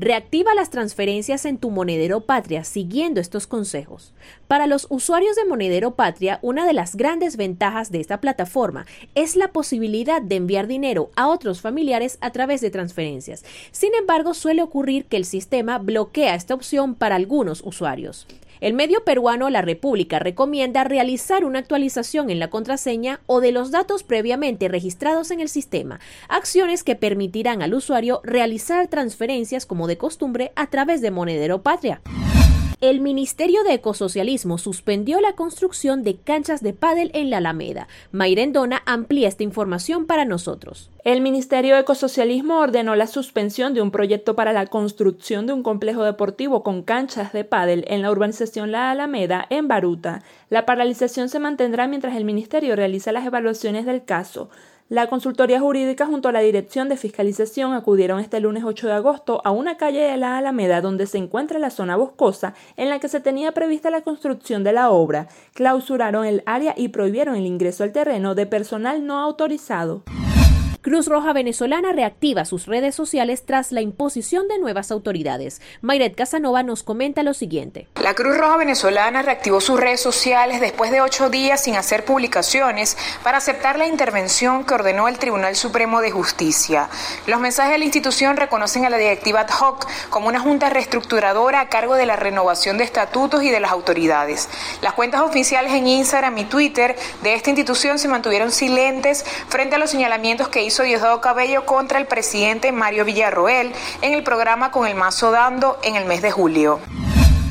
Reactiva las transferencias en tu monedero Patria siguiendo estos consejos. Para los usuarios de monedero Patria, una de las grandes ventajas de esta plataforma es la posibilidad de enviar dinero a otros familiares a través de transferencias. Sin embargo, suele ocurrir que el sistema bloquea esta opción para algunos usuarios. El medio peruano La República recomienda realizar una actualización en la contraseña o de los datos previamente registrados en el sistema, acciones que permitirán al usuario realizar transferencias como de costumbre a través de Monedero Patria el Ministerio de Ecosocialismo suspendió la construcción de canchas de pádel en la Alameda. Mayrendona amplía esta información para nosotros. El Ministerio de Ecosocialismo ordenó la suspensión de un proyecto para la construcción de un complejo deportivo con canchas de pádel en la urbanización La Alameda, en Baruta. La paralización se mantendrá mientras el ministerio realiza las evaluaciones del caso. La consultoría jurídica junto a la Dirección de Fiscalización acudieron este lunes 8 de agosto a una calle de la Alameda donde se encuentra la zona boscosa en la que se tenía prevista la construcción de la obra. Clausuraron el área y prohibieron el ingreso al terreno de personal no autorizado. Cruz Roja Venezolana reactiva sus redes sociales tras la imposición de nuevas autoridades. Mayret Casanova nos comenta lo siguiente. La Cruz Roja Venezolana reactivó sus redes sociales después de ocho días sin hacer publicaciones para aceptar la intervención que ordenó el Tribunal Supremo de Justicia. Los mensajes de la institución reconocen a la directiva ad hoc como una junta reestructuradora a cargo de la renovación de estatutos y de las autoridades. Las cuentas oficiales en Instagram y Twitter de esta institución se mantuvieron silentes frente a los señalamientos que Diosdado Cabello contra el presidente Mario Villarroel en el programa Con el Mazo Dando en el mes de julio.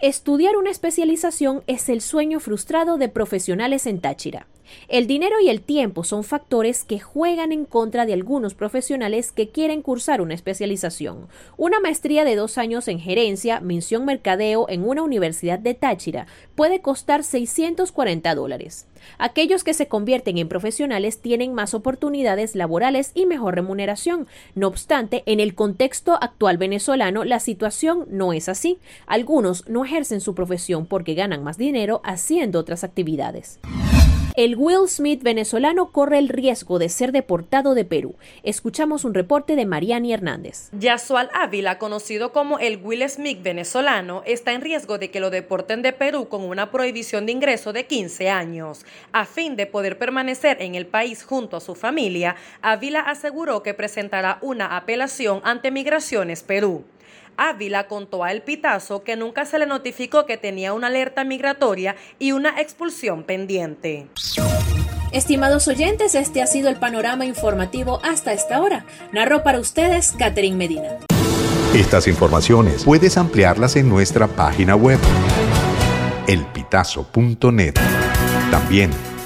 Estudiar una especialización es el sueño frustrado de profesionales en Táchira. El dinero y el tiempo son factores que juegan en contra de algunos profesionales que quieren cursar una especialización. Una maestría de dos años en gerencia, mención mercadeo en una universidad de Táchira puede costar 640 dólares. Aquellos que se convierten en profesionales tienen más oportunidades laborales y mejor remuneración. No obstante, en el contexto actual venezolano, la situación no es así. Algunos no ejercen su profesión porque ganan más dinero haciendo otras actividades. El Will Smith venezolano corre el riesgo de ser deportado de Perú. Escuchamos un reporte de Mariani Hernández. Yasual Ávila, conocido como el Will Smith venezolano, está en riesgo de que lo deporten de Perú con una prohibición de ingreso de 15 años. A fin de poder permanecer en el país junto a su familia, Ávila aseguró que presentará una apelación ante Migraciones Perú. Ávila contó a El Pitazo que nunca se le notificó que tenía una alerta migratoria y una expulsión pendiente. Estimados oyentes, este ha sido el panorama informativo hasta esta hora. Narró para ustedes Catherine Medina. Estas informaciones puedes ampliarlas en nuestra página web elpitazo.net. También